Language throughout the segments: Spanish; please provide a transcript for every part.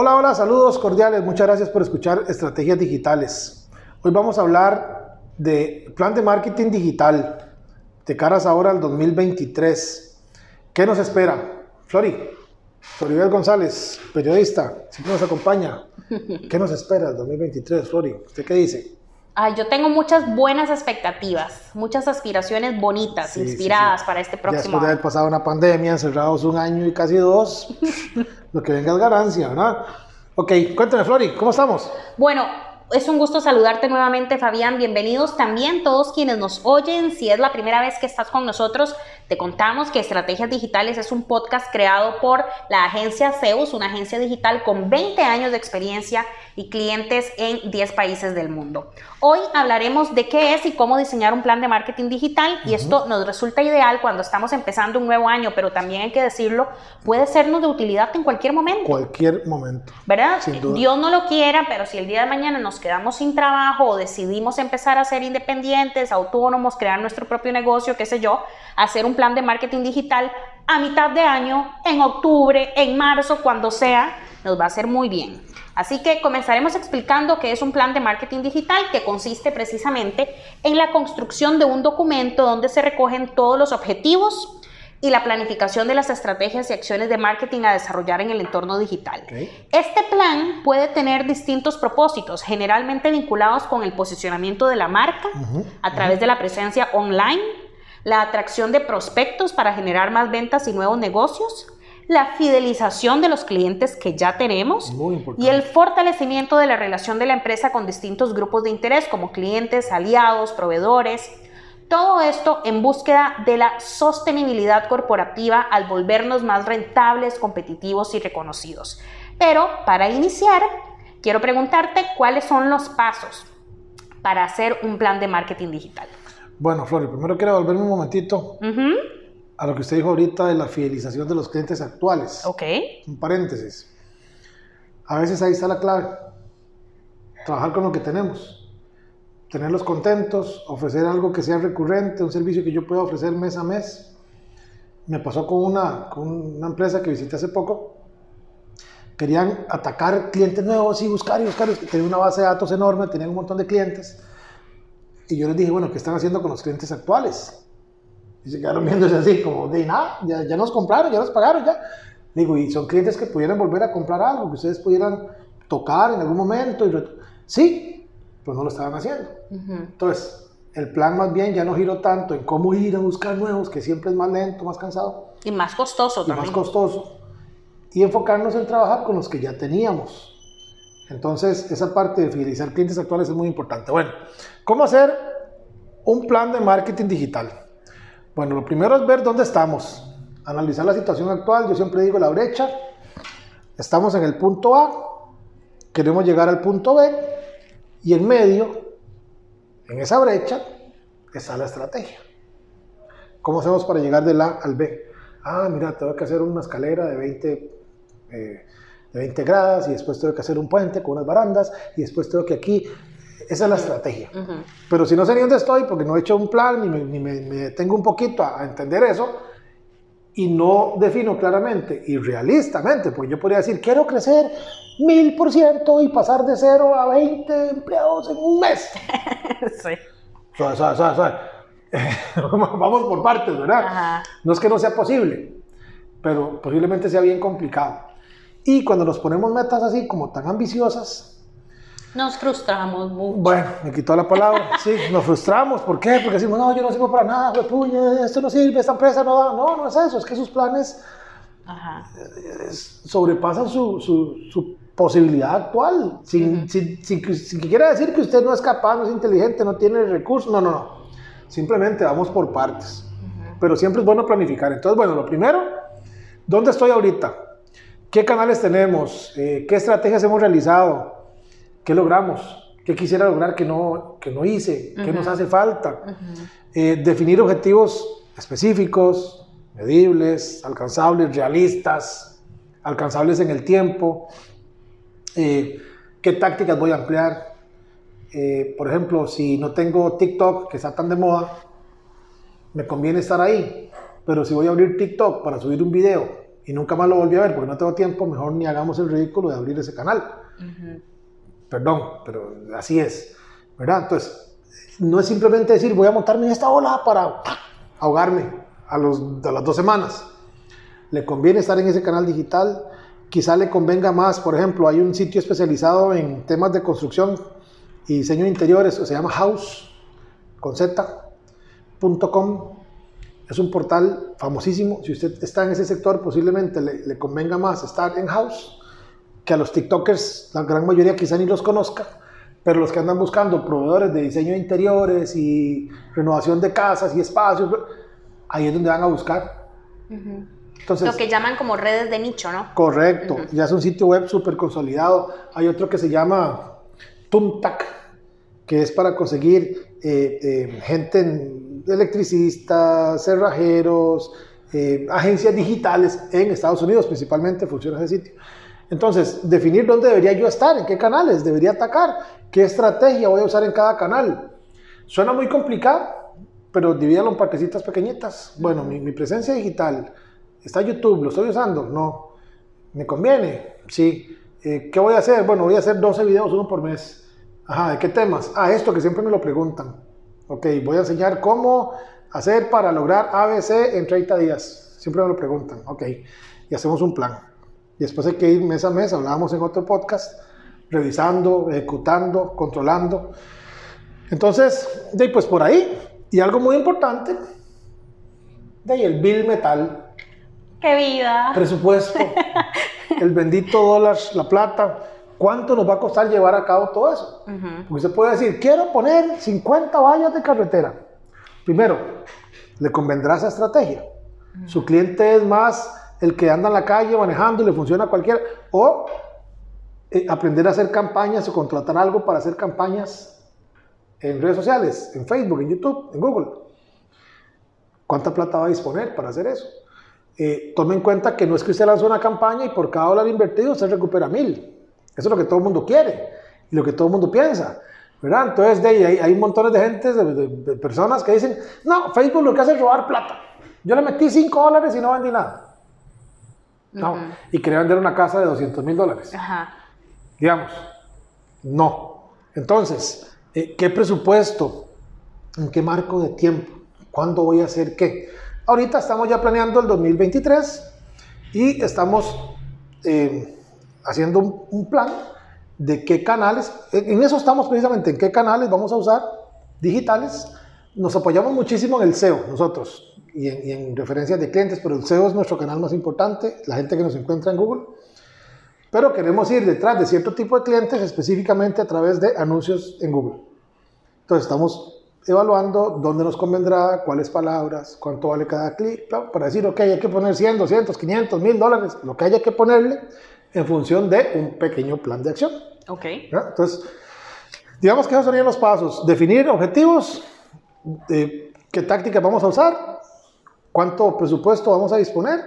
Hola, hola, saludos cordiales. Muchas gracias por escuchar Estrategias Digitales. Hoy vamos a hablar de plan de marketing digital de caras ahora al 2023. ¿Qué nos espera? Flori, Floribel González, periodista, siempre nos acompaña. ¿Qué nos espera el 2023, Flori? ¿Usted qué dice? Ay, yo tengo muchas buenas expectativas, muchas aspiraciones bonitas, Sí, inspiradas sí. para este próximo después de haber pasado una pandemia, encerrados un año y casi dos, lo que venga es ganancia, ¿verdad? Ok, cuéntame, Flori, ¿cómo estamos? Bueno, es un gusto saludarte nuevamente, Fabián. Bienvenidos también todos quienes nos oyen. Si es la primera vez que estás con nosotros, te contamos que Estrategias Digitales es un podcast creado por la agencia Zeus, una agencia digital con 20 años de experiencia y clientes en 10 países del mundo. Hoy hablaremos de qué es y cómo diseñar un plan de marketing digital y esto nos resulta ideal cuando estamos empezando un nuevo año, pero también hay que decirlo, puede sernos de utilidad en cualquier momento. Cualquier momento. ¿verdad? Dios no lo quiera, pero si el día de mañana nos quedamos sin trabajo o decidimos empezar a ser independientes, autónomos, crear nuestro propio negocio, qué sé yo, hacer un plan de marketing digital a mitad de año, en octubre, en marzo, cuando sea, nos va a hacer muy bien. Así que comenzaremos explicando qué es un plan de marketing digital que consiste precisamente en la construcción de un documento donde se recogen todos los objetivos y la planificación de las estrategias y acciones de marketing a desarrollar en el entorno digital. Este plan puede tener distintos propósitos, generalmente vinculados con el posicionamiento de la marca a través de la presencia online, la atracción de prospectos para generar más ventas y nuevos negocios, la fidelización de los clientes que ya tenemos y el fortalecimiento de la relación de la empresa con distintos grupos de interés como clientes, aliados, proveedores. Todo esto en búsqueda de la sostenibilidad corporativa al volvernos más rentables, competitivos y reconocidos. Pero para iniciar, quiero preguntarte cuáles son los pasos para hacer un plan de marketing digital. Bueno, Flori, primero quiero volverme un momentito a lo que usted dijo ahorita de la fidelización de los clientes actuales. Ok. Un paréntesis. A veces ahí está la clave. Trabajar con lo que tenemos. Tenerlos contentos, ofrecer algo que sea recurrente, un servicio que yo pueda ofrecer mes a mes. Me pasó con una, con una empresa que visité hace poco. Querían atacar clientes nuevos y buscar y buscar. Tenían una base de datos enorme, tenían un montón de clientes. Y yo les dije, bueno, ¿qué están haciendo con los clientes actuales? Y se quedaron viéndose así, como de nada, ya, ya nos compraron, ya nos pagaron, ya. Digo, y son clientes que pudieran volver a comprar algo, que ustedes pudieran tocar en algún momento. Y sí, pero no lo estaban haciendo. Ujú. Entonces, el plan más bien ya no giró tanto en cómo ir a buscar nuevos, que siempre es más lento, más cansado Y más costoso y más también. costoso, y enfocarnos en trabajar con los que ya teníamos. Entonces, esa parte de fidelizar clientes actuales es muy importante. Bueno, ¿cómo hacer un plan de marketing digital? Bueno, lo primero es ver dónde estamos, analizar la situación actual. Yo siempre digo la brecha. Estamos en el punto A, queremos llegar al punto B, y en medio, en esa brecha, está la estrategia. ¿Cómo hacemos para llegar del A al B? Ah, mira, tengo que hacer una escalera de 20, eh, de 20 gradas y después tengo que hacer un puente con unas barandas y después tengo que aquí... Esa es la estrategia. Ujú. Pero si no sé ni dónde estoy porque no he hecho un plan ni me, ni me, me detengo un poquito a, a entender eso y no defino claramente y realistamente, porque yo podría decir, quiero crecer mil por ciento y pasar de 0 a 20 empleados en un mes. Sí. Suave, suave, suave, suave. Vamos por partes, ¿verdad? Ajá. No es que no sea posible, pero posiblemente sea bien complicado. Y cuando nos ponemos metas así como tan ambiciosas, Nos frustramos mucho. bueno, me quitó la palabra, sí, nos frustramos. ¿Por qué? Porque decimos, no, yo no sirvo para nada, puña, esto no sirve, esta empresa no da. No, no es eso, es que sus planes Ajá. es- sobrepasan su, su, su posibilidad actual, sin, sin, sin que, sin que quiera decir que usted no es capaz, no es inteligente, no tiene recursos, no, no, no. Simplemente vamos por partes. Pero siempre es bueno planificar. Entonces, bueno, lo primero ¿Dónde estoy ahorita? ¿Qué canales tenemos? Eh, ¿Qué estrategias hemos realizado? ¿Qué logramos? ¿Qué quisiera lograr que no, que no hice? ¿Qué nos hace falta? Eh, definir objetivos específicos, medibles, alcanzables, realistas, alcanzables en el tiempo. Eh, ¿Qué tácticas voy a emplear? por ejemplo, si no tengo TikTok, que está tan de moda, me conviene estar ahí. Pero si voy a abrir TikTok para subir un video y nunca más lo volví a ver porque no tengo tiempo, mejor ni hagamos el ridículo de abrir ese canal. Perdón, pero así es. ¿verdad? Entonces, no es simplemente decir voy a montarme en esta ola para ahogarme a, los, a las dos semanas. Le conviene estar en ese canal digital. Quizá le convenga más, por ejemplo, hay un sitio especializado en temas de construcción y diseño de interiores, se llama House, con Z.com es un portal famosísimo. Si usted está en ese sector, posiblemente le, convenga más estar en house que a los TikTokers, la gran mayoría quizá ni los conozca, pero los que andan buscando proveedores de diseño de interiores y renovación de casas y espacios, ahí es donde van a buscar. Entonces, Lo que llaman como redes de nicho, ¿no? Correcto, ya es un sitio web súper consolidado. Hay otro que se llama Tumtac, que es para conseguir eh, eh, gente en electricistas, cerrajeros, eh, agencias digitales en Estados Unidos, principalmente funciona ese sitio. Entonces, definir dónde debería yo estar, en qué canales debería atacar, qué estrategia voy a usar en cada canal. Suena muy complicado, pero divídalo en partecitas pequeñitas. Bueno, mi, presencia digital, ¿está YouTube? ¿Lo estoy usando? No. ¿Me conviene? Sí. Eh, ¿Qué voy a hacer? Bueno, voy a hacer 12 videos, uno por mes. Ajá, ¿de qué temas? Ah, esto que siempre me lo preguntan. Ok, voy a enseñar cómo hacer para lograr ABC en 30 días. Siempre me lo preguntan. Ok, y hacemos un plan. Y después hay que ir mes a mes, hablábamos en otro podcast, revisando, ejecutando, controlando. Entonces, de ahí, pues por ahí. Y algo muy importante, de ahí el bill metal. ¡Qué vida! Presupuesto. el bendito dólar, la plata ¿Cuánto nos va a costar llevar a cabo todo eso? Porque se puede decir, quiero poner 50 vallas de carretera. Primero, le convendrá esa estrategia. Su cliente es más el que anda en la calle manejando y le funciona a cualquiera. O eh, aprender a hacer campañas o contratar algo para hacer campañas en redes sociales, en Facebook, en YouTube, en Google. ¿Cuánta plata va a disponer para hacer eso? Eh, tome en cuenta que no es que usted lanzó una campaña y por cada dólar invertido usted recupera mil. Eso es lo que todo el mundo quiere y lo que todo el mundo piensa. ¿verdad? Entonces, de ahí, hay, hay montones de gente, de, personas que dicen, no, Facebook lo que hace es robar plata. Yo le metí 5 dólares y no vendí nada. No, y quería vender una casa de 200 mil dólares. Digamos, no. Entonces, eh, ¿qué presupuesto? ¿En qué marco de tiempo? ¿Cuándo voy a hacer qué? Ahorita estamos ya planeando el 2023 y estamos... Eh, haciendo un, plan de qué canales, en eso estamos precisamente, en qué canales vamos a usar digitales. Nos apoyamos muchísimo en el SEO nosotros y en, referencias de clientes, pero el SEO es nuestro canal más importante, la gente que nos encuentra en Google. Pero queremos ir detrás de cierto tipo de clientes específicamente a través de anuncios en Google. Entonces estamos evaluando dónde nos convendrá, cuáles palabras, cuánto vale cada clic, para decir, ok, hay que poner 100, 200, 500, 1000 dólares, lo que haya que ponerle en función de un pequeño plan de acción. Ok. Entonces, digamos que esos serían los pasos. Definir objetivos, de qué táctica vamos a usar, cuánto presupuesto vamos a disponer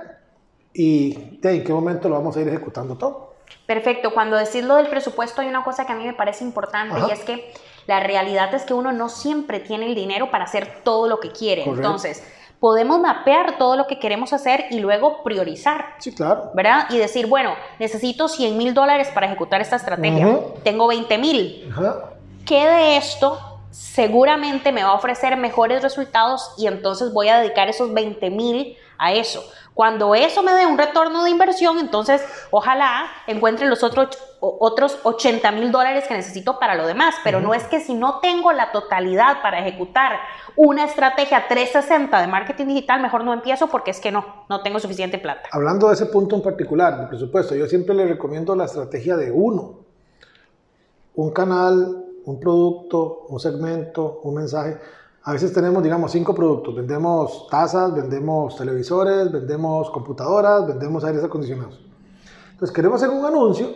y de en qué momento lo vamos a ir ejecutando todo. Perfecto. Cuando decís lo del presupuesto hay una cosa que a mí me parece importante y es que la realidad es que uno no siempre tiene el dinero para hacer todo lo que quiere. Entonces, podemos mapear todo lo que queremos hacer y luego priorizar. Sí, claro. ¿Verdad? Y decir, bueno, necesito 100 mil dólares para ejecutar esta estrategia. Tengo 20 mil. ¿Qué de esto seguramente me va a ofrecer mejores resultados y entonces voy a dedicar esos 20 mil a eso? Cuando eso me dé un retorno de inversión, entonces ojalá encuentre los otros, otros 80 mil dólares que necesito para lo demás. Pero no es que si no tengo la totalidad para ejecutar una estrategia 360 de marketing digital, mejor no empiezo porque es que no, no tengo suficiente plata. Hablando de ese punto en particular, de presupuesto, yo siempre le recomiendo la estrategia de uno. Un canal, un producto, un segmento, un mensaje. A veces tenemos, digamos, cinco productos. Vendemos tazas, vendemos televisores, vendemos computadoras, vendemos aires acondicionados. Entonces queremos hacer un anuncio,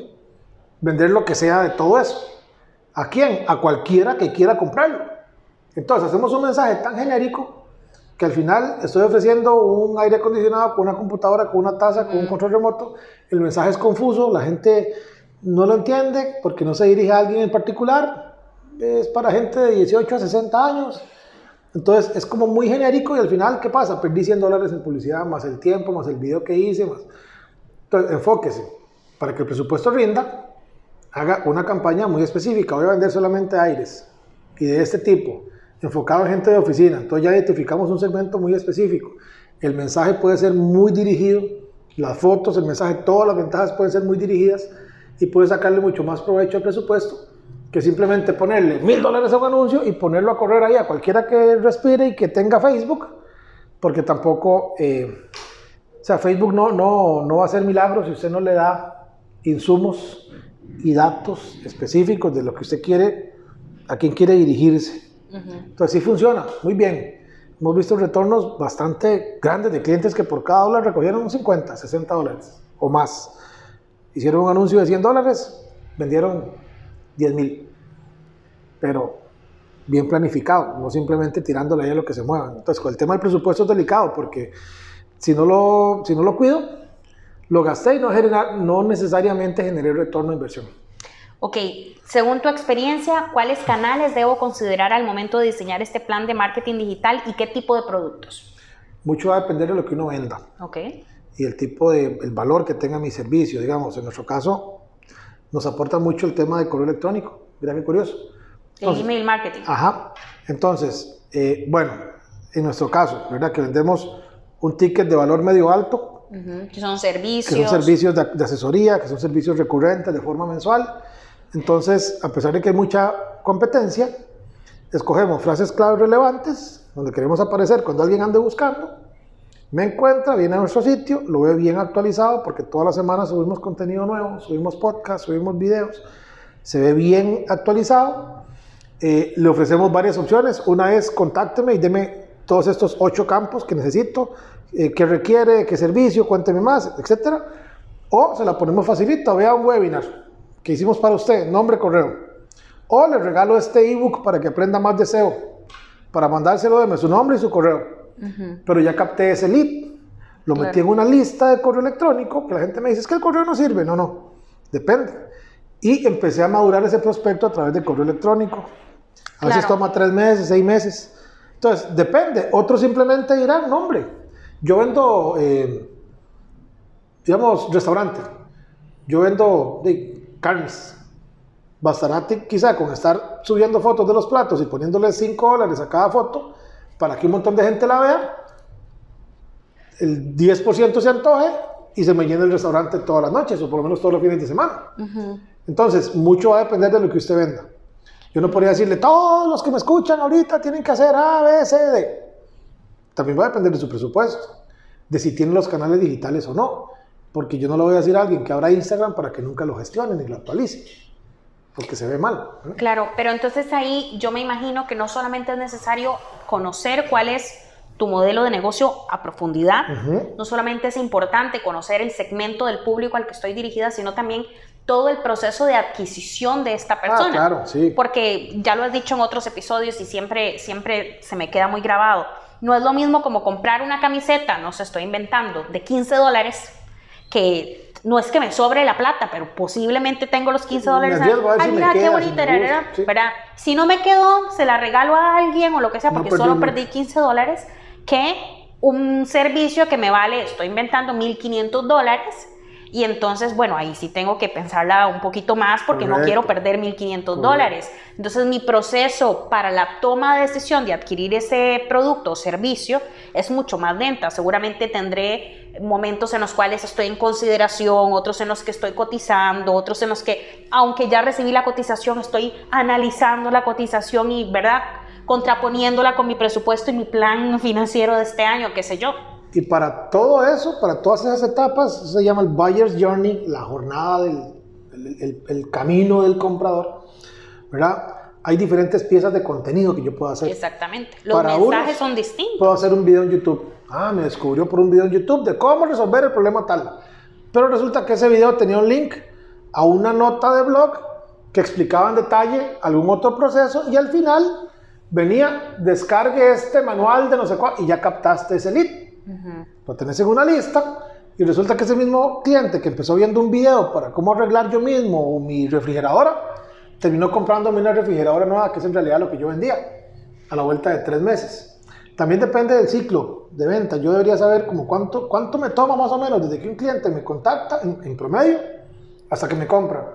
vender lo que sea de todo eso. ¿A quién? A cualquiera que quiera comprarlo. Entonces hacemos un mensaje tan genérico que al final estoy ofreciendo un aire acondicionado con una computadora, con una taza, con un control remoto. El mensaje es confuso, la gente no lo entiende porque no se dirige a alguien en particular. Es para gente de 18 a 60 años. Entonces es como muy genérico y al final, ¿qué pasa? Perdí 100 dólares en publicidad, más el tiempo, más el video que hice, más... Entonces enfóquese. Para que el presupuesto rinda, haga una campaña muy específica. Voy a vender solamente aires y de este tipo enfocado en gente de oficina. Entonces ya identificamos un segmento muy específico. El mensaje puede ser muy dirigido, las fotos, el mensaje, todas las ventajas pueden ser muy dirigidas y puede sacarle mucho más provecho al presupuesto que simplemente ponerle mil dólares a un anuncio y ponerlo a correr ahí a cualquiera que respire y que tenga Facebook, porque tampoco, eh, o sea, Facebook no, no, no va a hacer milagros si usted no le da insumos y datos específicos de lo que usted quiere, a quién quiere dirigirse. Entonces sí funciona, muy bien. Hemos visto retornos bastante grandes de clientes que por cada dólar recogieron 50, 60 dólares o más. Hicieron un anuncio de 100 dólares, vendieron 10 mil. Pero bien planificado, no simplemente tirándole ahí a lo que se mueva. Entonces, con el tema del presupuesto es delicado porque si no lo, si no lo cuido, lo gasté y no, no necesariamente generé retorno de inversión. Ok, según tu experiencia, ¿cuáles canales debo considerar al momento de diseñar este plan de marketing digital y qué tipo de productos? Mucho va a depender de lo que uno venda. Ok. Y el tipo de, el valor que tenga mi servicio. Digamos, en nuestro caso, nos aporta mucho el tema de correo electrónico. Mira qué curioso. el email marketing. Ajá. Entonces, eh, bueno, en nuestro caso, ¿verdad? Que vendemos un ticket de valor medio alto. Que son servicios. Que son servicios de, de, asesoría, que son servicios recurrentes de forma mensual. Entonces, a pesar de que hay mucha competencia, escogemos frases claves relevantes, donde queremos aparecer cuando alguien ande buscando, me encuentra, viene a nuestro sitio, lo ve bien actualizado, porque todas las semanas subimos contenido nuevo, subimos podcasts, subimos videos, se ve bien actualizado. Eh, le ofrecemos varias opciones. Una es contácteme y deme todos estos ocho campos que necesito, eh, qué requiere, qué servicio, cuénteme más, etc. O se la ponemos facilito, vea un webinar que hicimos para usted, nombre, correo. O le regalo este ebook para que aprenda más de SEO, para mandárselo de su nombre y su correo. Pero ya capté ese lead, lo metí en una lista de correo electrónico, que la gente me dice, es que el correo no sirve. No, no, depende. Y empecé a madurar ese prospecto a través del correo electrónico. A veces toma tres meses, seis meses. Entonces, depende. Otros simplemente dirán, nombre. Yo vendo, eh, digamos, restaurante. Yo vendo carnes. Bastará quizá con estar subiendo fotos de los platos y poniéndole 5 dólares a cada foto para que un montón de gente la vea, el 10% se antoje y se me llene el restaurante todas las noches o por lo menos todos los fines de semana. Entonces, mucho va a depender de lo que usted venda. Yo no podría decirle, todos los que me escuchan ahorita tienen que hacer A, B, C, D. También va a depender de su presupuesto, de si tiene los canales digitales o no porque yo no le voy a decir a alguien que abra Instagram para que nunca lo gestione ni lo actualice, porque se ve mal. Claro, pero entonces ahí yo me imagino que no solamente es necesario conocer cuál es tu modelo de negocio a profundidad, no solamente es importante conocer el segmento del público al que estoy dirigida, sino también todo el proceso de adquisición de esta ah, persona. Ah, claro, sí. Porque ya lo has dicho en otros episodios y siempre, siempre se me queda muy grabado. No es lo mismo como comprar una camiseta, no se estoy inventando, de 15 dólares que no es que me sobre la plata, pero posiblemente tengo los 15 dólares. Ay, mira, qué bonita, ¿verdad? Si no me quedó, se la regalo a alguien o lo que sea, porque solo perdí 15 dólares, que un servicio que me vale, estoy inventando 1.500 dólares, y entonces, bueno, ahí sí tengo que pensarla un poquito más porque no quiero perder 1.500 dólares. Entonces, mi proceso para la toma de decisión de adquirir ese producto o servicio es mucho más lenta. Seguramente tendré momentos en los cuales estoy en consideración, otros en los que estoy cotizando, otros en los que, aunque ya recibí la cotización, estoy analizando la cotización y, ¿verdad? Contraponiéndola con mi presupuesto y mi plan financiero de este año, qué sé yo. Y para todo eso, para todas esas etapas, se llama el Buyer's Journey, la jornada del el, el, camino del comprador, ¿verdad? hay diferentes piezas de contenido que yo puedo hacer. Exactamente. Los Para mensajes unos, son distintos. Puedo hacer un video en YouTube. Ah, me descubrió por un video en YouTube de cómo resolver el problema tal. Pero resulta que ese video tenía un link a una nota de blog que explicaba en detalle algún otro proceso y al final venía, descargue este manual de no sé cuál y ya captaste ese lead. Lo tenés en una lista y resulta que ese mismo cliente que empezó viendo un video para cómo arreglar yo mismo mi refrigeradora, terminó comprándome una refrigeradora nueva, que es en realidad lo que yo vendía, a la vuelta de tres meses. También depende del ciclo de venta. Yo debería saber como cuánto, cuánto me toma más o menos desde que un cliente me contacta en, en promedio hasta que me compra.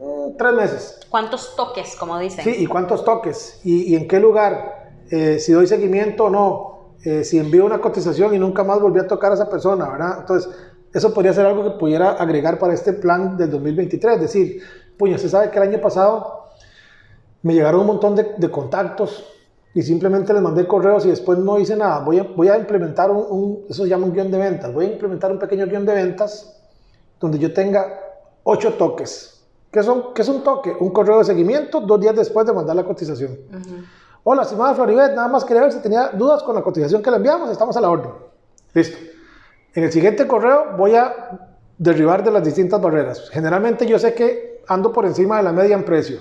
Mm, tres meses. ¿Cuántos toques, como dicen? Sí, y cuántos toques, y, y en qué lugar, eh, si doy seguimiento o no, eh, si envío una cotización y nunca más volví a tocar a esa persona, ¿verdad? Entonces, eso podría ser algo que pudiera agregar para este plan del 2023, es decir, puña, se sabe que el año pasado me llegaron un montón de, de contactos y simplemente les mandé correos y después no hice nada. Voy a, voy a implementar un, un, eso se llama un guion de ventas, voy a implementar un pequeño guion de ventas donde yo tenga ocho toques. ¿Qué, son, ¿Qué es un toque? Un correo de seguimiento dos días después de mandar la cotización. Hola, estimada Floribet, nada más quería ver si tenía dudas con la cotización que le enviamos, estamos a la orden. Listo. En el siguiente correo voy a derribar de las distintas barreras. Generalmente yo sé que ando por encima de la media en precio.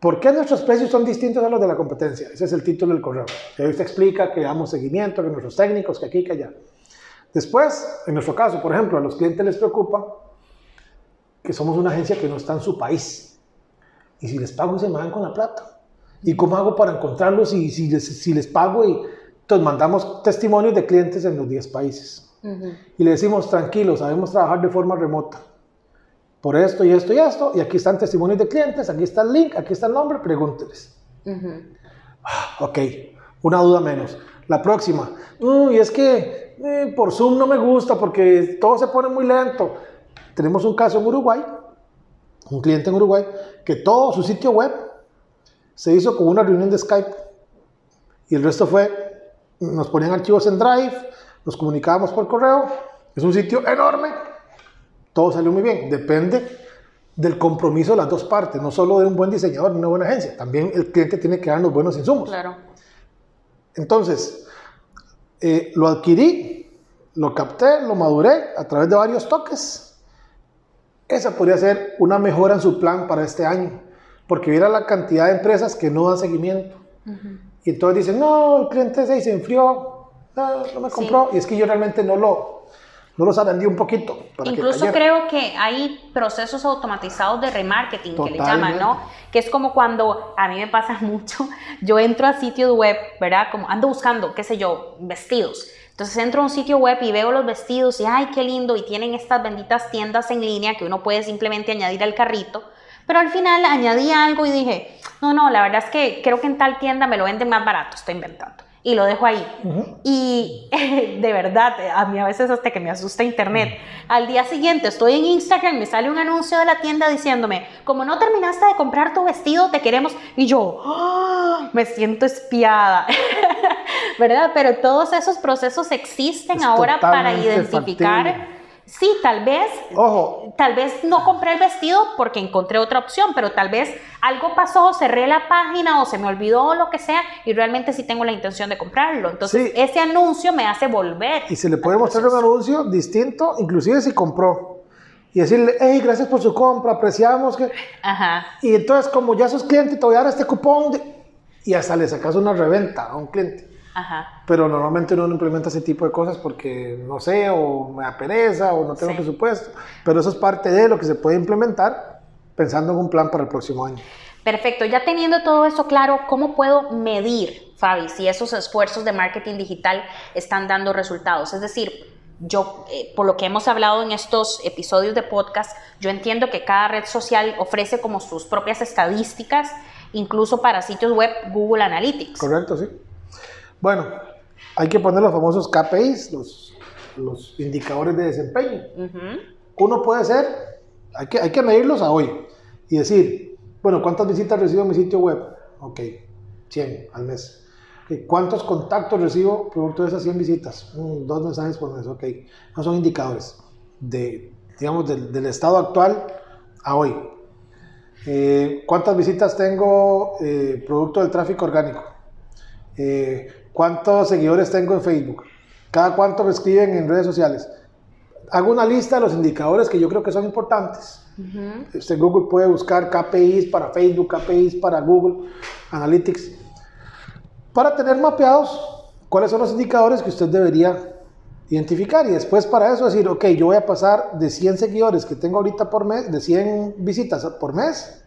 ¿Por qué nuestros precios son distintos a los de la competencia? Ese es el título del correo. Y ahí usted explica que damos seguimiento, que nuestros técnicos, que aquí, que allá. Después, en nuestro caso, por ejemplo, a los clientes les preocupa que somos una agencia que no está en su país. Y si les pago, se me van con la plata. ¿Y cómo hago para encontrarlos y si les, si les pago? Y entonces mandamos testimonios de clientes en los 10 países. Uh -huh. Y le decimos, tranquilos, sabemos trabajar de forma remota. Por esto y esto y esto. Y aquí están testimonios de clientes, aquí está el link, aquí está el nombre, pregúnteles. Uh -huh. ok, una duda menos. La próxima. Mm, y es que eh, por Zoom no me gusta porque todo se pone muy lento. Tenemos un caso en Uruguay, un cliente en Uruguay, que todo su sitio web se hizo con una reunión de Skype. Y el resto fue, nos ponían archivos en Drive, nos comunicábamos por correo. Es un sitio enorme. Todo salió muy bien. Depende del compromiso de las dos partes, no solo de un buen diseñador, una buena agencia. También el cliente tiene que darnos buenos insumos. Claro. Entonces, eh, lo adquirí, lo capté, lo maduré a través de varios toques. Esa podría ser una mejora en su plan para este año, porque viera la cantidad de empresas que no dan seguimiento. Uh -huh. Y entonces dicen, no, el cliente se enfrió, no, no me compró. Sí. Y es que yo realmente no lo, no los aprendí un poquito. Incluso que creo que hay procesos automatizados de remarketing Totalmente. que le llaman, ¿no? Que es como cuando a mí me pasa mucho, yo entro a sitios web, ¿verdad? Como ando buscando, qué sé yo, vestidos. Entonces entro a un sitio web y veo los vestidos y ay, qué lindo, y tienen estas benditas tiendas en línea que uno puede simplemente añadir al carrito. Pero al final añadí algo y dije, no, no, la verdad es que creo que en tal tienda me lo venden más barato, estoy inventando. Y lo dejo ahí. Uh -huh. Y de verdad, a mí a veces hasta que me asusta internet. Al día siguiente estoy en Instagram, me sale un anuncio de la tienda diciéndome, como no terminaste de comprar tu vestido, te queremos. Y yo, oh, me siento espiada. ¿Verdad? Pero todos esos procesos existen Es ahora para identificar. factible. Sí, tal vez, Ojo. tal vez no compré el vestido porque encontré otra opción, pero tal vez algo pasó, cerré la página o se me olvidó o lo que sea y realmente sí tengo la intención de comprarlo. Entonces, Sí. ese anuncio me hace volver. Y se le puede mostrar un anuncio distinto, inclusive si compró. Y decirle, hey, gracias por su compra, apreciamos que... Ajá. Y entonces, como ya sos cliente, te voy a dar este cupón. de- Y hasta le sacas una reventa a un cliente. Ajá. Pero normalmente uno no implementa ese tipo de cosas porque no sé, o me da pereza, o no tengo Sí. presupuesto. Pero eso es parte de lo que se puede implementar pensando en un plan para el próximo año. Perfecto, ya teniendo todo eso claro, ¿cómo puedo medir, Fabi, si esos esfuerzos de marketing digital están dando resultados? Es decir, yo, eh, por lo que hemos hablado en estos episodios de podcast, yo entiendo que cada red social ofrece como sus propias estadísticas, incluso para sitios web Google Analytics. ¿Correcto? Sí. Bueno, hay que poner los famosos KPIs, los, los indicadores de desempeño. Uno puede ser, hay que, hay que medirlos a hoy y decir, bueno, ¿cuántas visitas recibo en mi sitio web? Ok, 100 al mes. ¿Cuántos contactos recibo producto de esas 100 visitas? Mm, dos mensajes por mes, ok. Esos son indicadores de, digamos, del, del estado actual a hoy. Eh, ¿Cuántas visitas tengo eh, producto del tráfico orgánico? Eh, ¿Cuántos seguidores tengo en Facebook? ¿Cada cuánto me escriben en redes sociales? Hago una lista de los indicadores que yo creo que son importantes. Usted en Google puede buscar KPIs para Facebook, KPIs para Google Analytics, para tener mapeados cuáles son los indicadores que usted debería identificar y después para eso decir, ok, yo voy a pasar de 100 seguidores que tengo ahorita por mes, de 100 visitas por mes,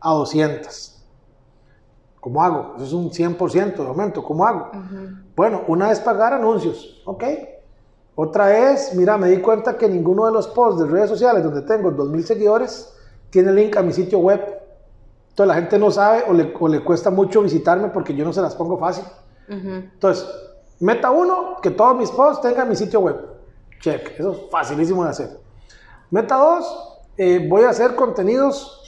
a 200. ¿Cómo hago? Eso es un 100% de aumento. ¿Cómo hago? Bueno, una es pagar anuncios, ¿ok? Otra es, mira, me di cuenta que ninguno de los posts de redes sociales donde tengo 2.000 seguidores tiene link a mi sitio web. Entonces la gente no sabe o le, o le cuesta mucho visitarme porque yo no se las pongo fácil. Entonces, meta uno, que todos mis posts tengan mi sitio web. Check, eso es facilísimo de hacer. Meta dos, eh, voy a hacer contenidos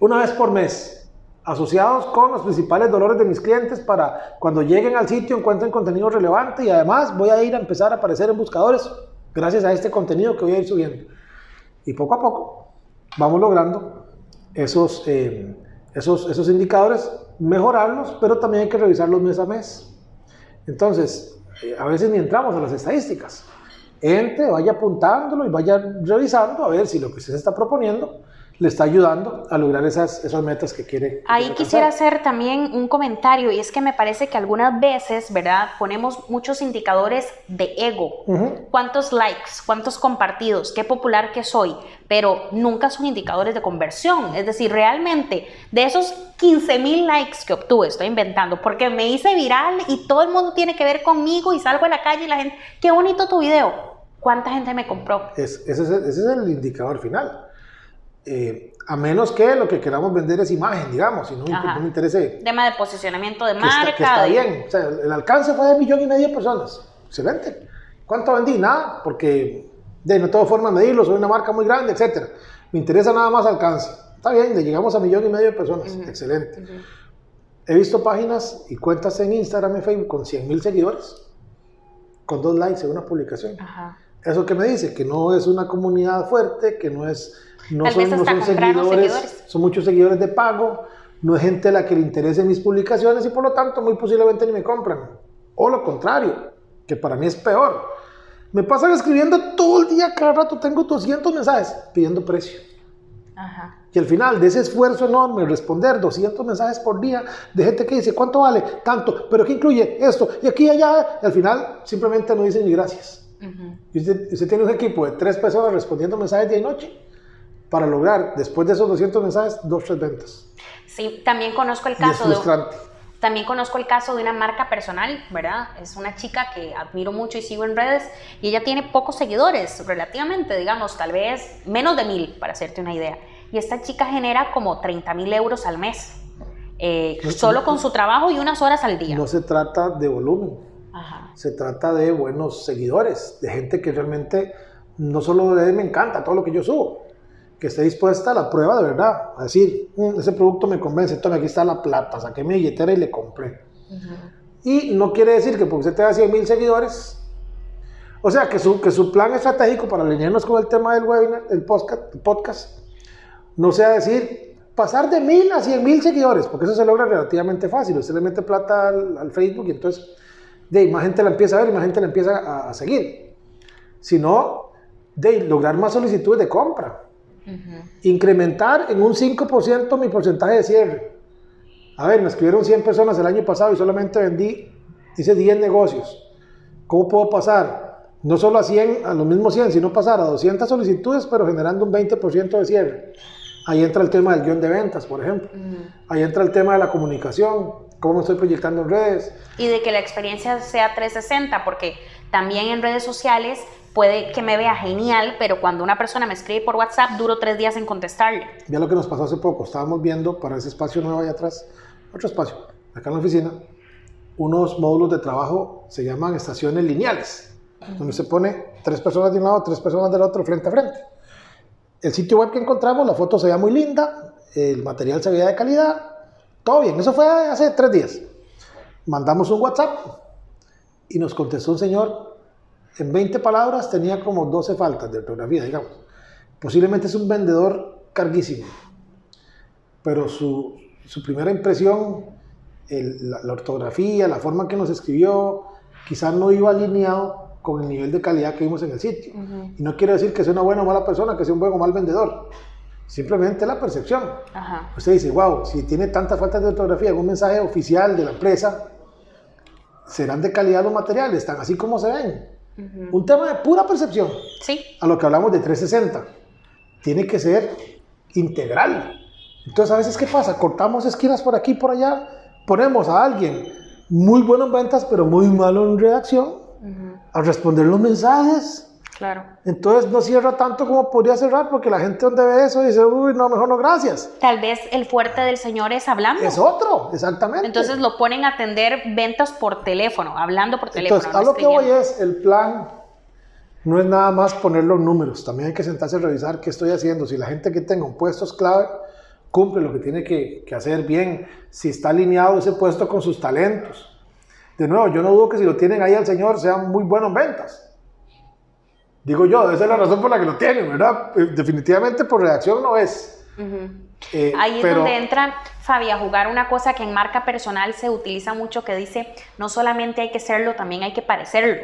una vez por mes asociados con los principales dolores de mis clientes para cuando lleguen al sitio encuentren contenido relevante y además voy a ir a empezar a aparecer en buscadores gracias a este contenido que voy a ir subiendo. Y poco a poco vamos logrando esos, eh, esos, esos indicadores, mejorarlos, pero también hay que revisarlos mes a mes. Entonces, eh, a veces ni entramos a las estadísticas. Entre, vaya apuntándolo y vaya revisando a ver si lo que se está proponiendo le está ayudando a lograr esas, esas metas que quiere. Ahí quiere quisiera alcanzar. hacer también un comentario y es que me parece que algunas veces, ¿verdad? Ponemos muchos indicadores de ego. Ujú. ¿Cuántos likes? ¿Cuántos compartidos? ¿Qué popular que soy? Pero nunca son indicadores de conversión. Es decir, realmente de esos 15 mil likes que obtuve, estoy inventando, porque me hice viral y todo el mundo tiene que ver conmigo y salgo a la calle y la gente, qué bonito tu video. ¿Cuánta gente me compró? Es- ese, es el, ese es el indicador final. Eh, a menos que lo que queramos vender es imagen, digamos, y no, me- Ajá. no me interese Tema de posicionamiento de que marca. está, que está de- bien. O sea, el alcance fue de millón y medio de personas. Excelente. ¿Cuánto vendí? Nada, porque de no tengo forma de medirlo, soy una marca muy grande, etc. Me interesa nada más alcance. Está bien, le llegamos a millón y medio de personas. Excelente. He visto páginas y cuentas en Instagram y Facebook con 100 mil seguidores, con dos likes en una publicación. Ajá. ¿Eso que me dice? Que no es una comunidad fuerte, que no es... No Tal son, vez no son seguidores, seguidores. son muchos seguidores de pago, no es gente a la que le interesen mis publicaciones y por lo tanto muy posiblemente ni me compran. O lo contrario, que para mí es peor. Me pasan escribiendo todo el día, cada rato tengo 200 mensajes pidiendo precio. Ajá. Y al final de ese esfuerzo enorme, responder 200 mensajes por día de gente que dice, ¿cuánto vale? Tanto, pero ¿qué incluye esto? Y aquí y allá, y al final simplemente no dicen ni gracias. Ujú. Y usted, usted tiene un equipo de tres personas respondiendo mensajes día y noche para lograr, después de esos 200 mensajes, dos, tres ventas. Sí, también conozco el Y es caso de... frustrante. También conozco el caso de una marca personal, ¿verdad? Es una chica que admiro mucho y sigo en redes y ella tiene pocos seguidores, relativamente, digamos, tal vez menos de mil, para hacerte una idea. Y esta chica genera como 30 mil euros al mes, eh, No, solo no, con su trabajo y unas horas al día. No se trata de volumen, Ajá. Se trata de buenos seguidores, de gente que realmente no solo de me encanta todo lo que yo subo, que esté dispuesta a la prueba de verdad, a decir, "Mm, ese producto me convence, tome, aquí está la plata, saqué mi billetera y le compré. Y no quiere decir que porque usted tenga 100 mil seguidores, o sea, que su, que su plan estratégico para alinearnos con el tema del webinar, el podcast, el podcast no sea decir pasar de mil a 100 mil seguidores, porque eso se logra relativamente fácil. Usted le mete plata al, al Facebook y entonces de ahí, más gente la empieza a ver y más gente la empieza a, a seguir. Sino de ahí, lograr más solicitudes de compra. Incrementar en un 5% mi porcentaje de cierre. A ver, me escribieron 100 personas el año pasado y solamente vendí, hice 10 negocios. ¿Cómo puedo pasar? No solo a 100, a los mismos 100, sino pasar a 200 solicitudes, pero generando un 20% de cierre. Ahí entra el tema del guion de ventas, por ejemplo. Ahí entra el tema de la comunicación, cómo me estoy proyectando en redes. Y de que la experiencia sea 360, porque también en redes sociales puede que me vea genial, pero cuando una persona me escribe por WhatsApp, duro tres días en contestarle. Ya lo que nos pasó hace poco, estábamos viendo para ese espacio nuevo allá atrás, otro espacio, acá en la oficina, unos módulos de trabajo se llaman estaciones lineales, donde se pone tres personas de un lado, tres personas del otro, frente a frente. El sitio web que encontramos, la foto se veía muy linda, el material se veía de calidad, todo bien. Eso fue hace tres días. Mandamos un WhatsApp y nos contestó un señor, en 20 palabras tenía como 12 faltas de ortografía, digamos. Posiblemente es un vendedor carguísimo. pero su, su primera impresión, el- la, la ortografía, la forma en que nos escribió, quizás no iba alineado con el nivel de calidad que vimos en el sitio. Y no quiere decir que sea una buena o mala persona, que sea un buen o mal vendedor. Simplemente la percepción. Ajá. Usted dice, wow, si tiene tanta falta de ortografía un mensaje oficial de la empresa, serán de calidad los materiales, están así como se ven. Un tema de pura percepción, Sí, a lo que hablamos de 360. Tiene que ser integral. Entonces, a veces, ¿qué pasa? Cortamos esquinas por aquí y por allá, ponemos a alguien muy bueno en ventas, pero muy malo en redacción, a responder los mensajes. Claro. Entonces, no cierra tanto como podría cerrar, porque la gente donde ve eso dice, uy, no, mejor no, gracias. Tal vez el fuerte del señor es hablando. Es otro, exactamente. Entonces lo ponen a atender ventas por teléfono, hablando por teléfono. Entonces, no a lo que voy es, el plan no es nada más poner los números, también hay que sentarse a revisar qué estoy haciendo, si la gente que tenga un puesto es clave, cumple lo que tiene que, que hacer bien, si está alineado ese puesto con sus talentos. De nuevo, yo no dudo que si lo tienen ahí al señor sean muy buenos en ventas. Digo yo, esa es la razón por la que lo tienen, ¿verdad? Eh, Definitivamente por reacción no es. Eh, Ahí es pero- donde entra, Fabi, a jugar una cosa que en marca personal se utiliza mucho, que dice, no solamente hay que serlo, también hay que parecerlo,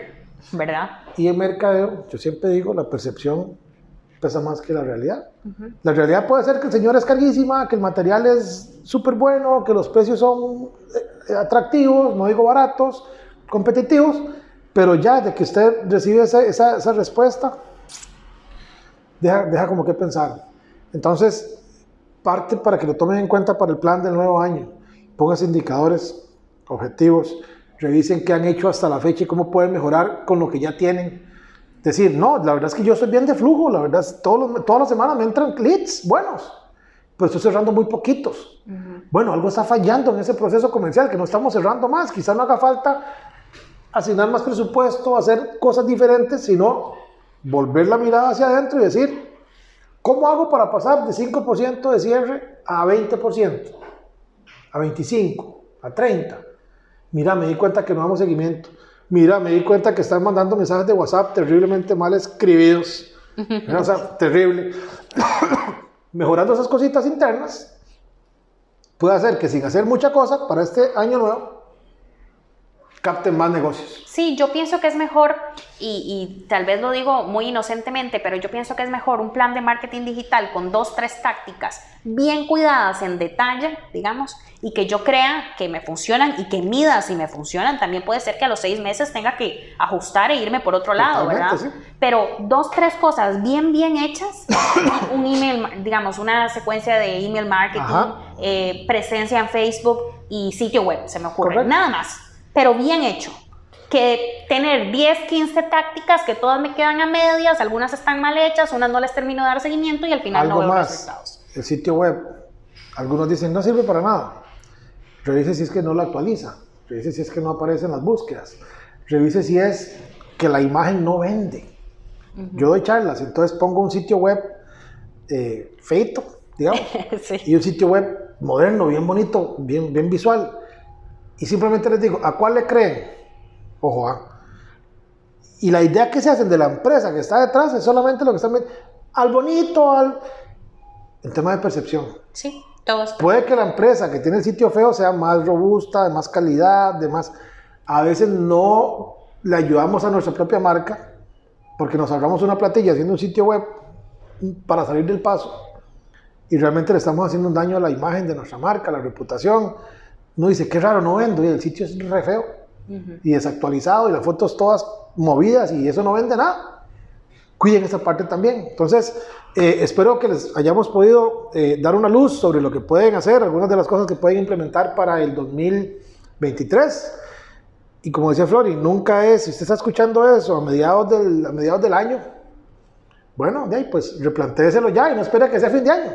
¿verdad? Y en mercadeo, yo siempre digo, la percepción pesa más que la realidad. La realidad puede ser que el señor es carguísima, que el material es súper bueno, que los precios son eh, atractivos, no digo baratos, competitivos, pero ya de que usted recibe esa, esa- esa respuesta, deja, deja como que pensar. Entonces, parte para que lo tomen en cuenta para el plan del nuevo año. Póngase indicadores, objetivos, revisen qué han hecho hasta la fecha y cómo pueden mejorar con lo que ya tienen. Decir, no, la verdad es que yo estoy bien de flujo, la verdad es todos los- todas las semanas me entran leads buenos, pero estoy cerrando muy poquitos. Bueno, algo está fallando en ese proceso comercial, que no estamos cerrando más. Quizás no haga falta asignar más presupuesto, hacer cosas diferentes, sino volver la mirada hacia adentro y decir, ¿cómo hago para pasar de 5% de cierre a 20%, a 25%, a 30%? Mira, me di cuenta que no damos seguimiento. Mira, me di cuenta que están mandando mensajes de WhatsApp terriblemente mal escribidos. O sea, terrible. Mejorando esas cositas internas, puede hacer que sin hacer mucha cosa para este año nuevo, capten más negocios. Sí, yo pienso que es mejor, y, y tal vez lo digo muy inocentemente, pero yo pienso que es mejor un plan de marketing digital con dos, tres tácticas bien cuidadas en detalle, digamos, y que yo crea que me funcionan y que mida si me funcionan. También puede ser que a los seis meses tenga que ajustar e irme por otro lado, ¿verdad? Sí. Pero dos, tres cosas bien, bien hechas, un email, ma- digamos, una secuencia de email marketing, eh, presencia en Facebook y sitio web, se me ocurre. Correcto. Nada más, pero bien hecho. Que tener 10, 15 tácticas que todas me quedan a medias, algunas están mal hechas, unas no les termino de dar seguimiento y al final Algo no veo más, resultados. el sitio web, algunos dicen no sirve para nada. Revise si es que no lo actualiza, revise si es que no aparece en las búsquedas, revise si es que la imagen no vende. Yo doy charlas, entonces pongo un sitio web eh, feito, digamos, Sí. y un sitio web moderno, bien bonito, bien, bien visual. Y simplemente les digo, ¿a cuál le creen? Ojo, ¿ah? Y la idea que se hacen de la empresa que está detrás es solamente lo que están viendo. Al bonito, al... El tema de percepción. Sí, todos. Puede que la empresa que tiene el sitio feo sea más robusta, de más calidad, de más... A veces no le ayudamos a nuestra propia marca porque nos ahorramos una platilla haciendo un sitio web para salir del paso y realmente le estamos haciendo un daño a la imagen de nuestra marca, a la reputación. No dice, qué raro, no vendo, y el sitio es re feo y desactualizado y las fotos todas movidas y eso no vende nada. Cuiden esa parte también. Entonces, eh, espero que les hayamos podido eh, dar una luz sobre lo que pueden hacer, algunas de las cosas que pueden implementar para el 2023. Y como decía Flori, nunca es, si usted está escuchando eso a mediados del, a mediados del año, bueno, de ahí pues replantéeselo ya y no espere que sea fin de año.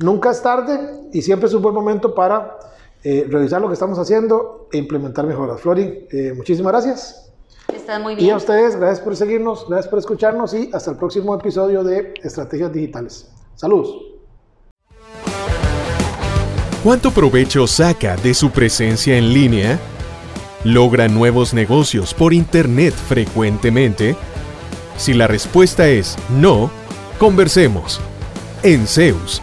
Nunca es tarde y siempre es un buen momento para eh, revisar lo que estamos haciendo e implementar mejoras. Flori, eh, muchísimas gracias. Estás muy Y a bien. ustedes, gracias por seguirnos, gracias por escucharnos y hasta el próximo episodio de Estrategias Digitales. Saludos. ¿Cuánto provecho saca de su presencia en línea? ¿Logra nuevos negocios por Internet frecuentemente? Si la respuesta es no, conversemos. En Zeus,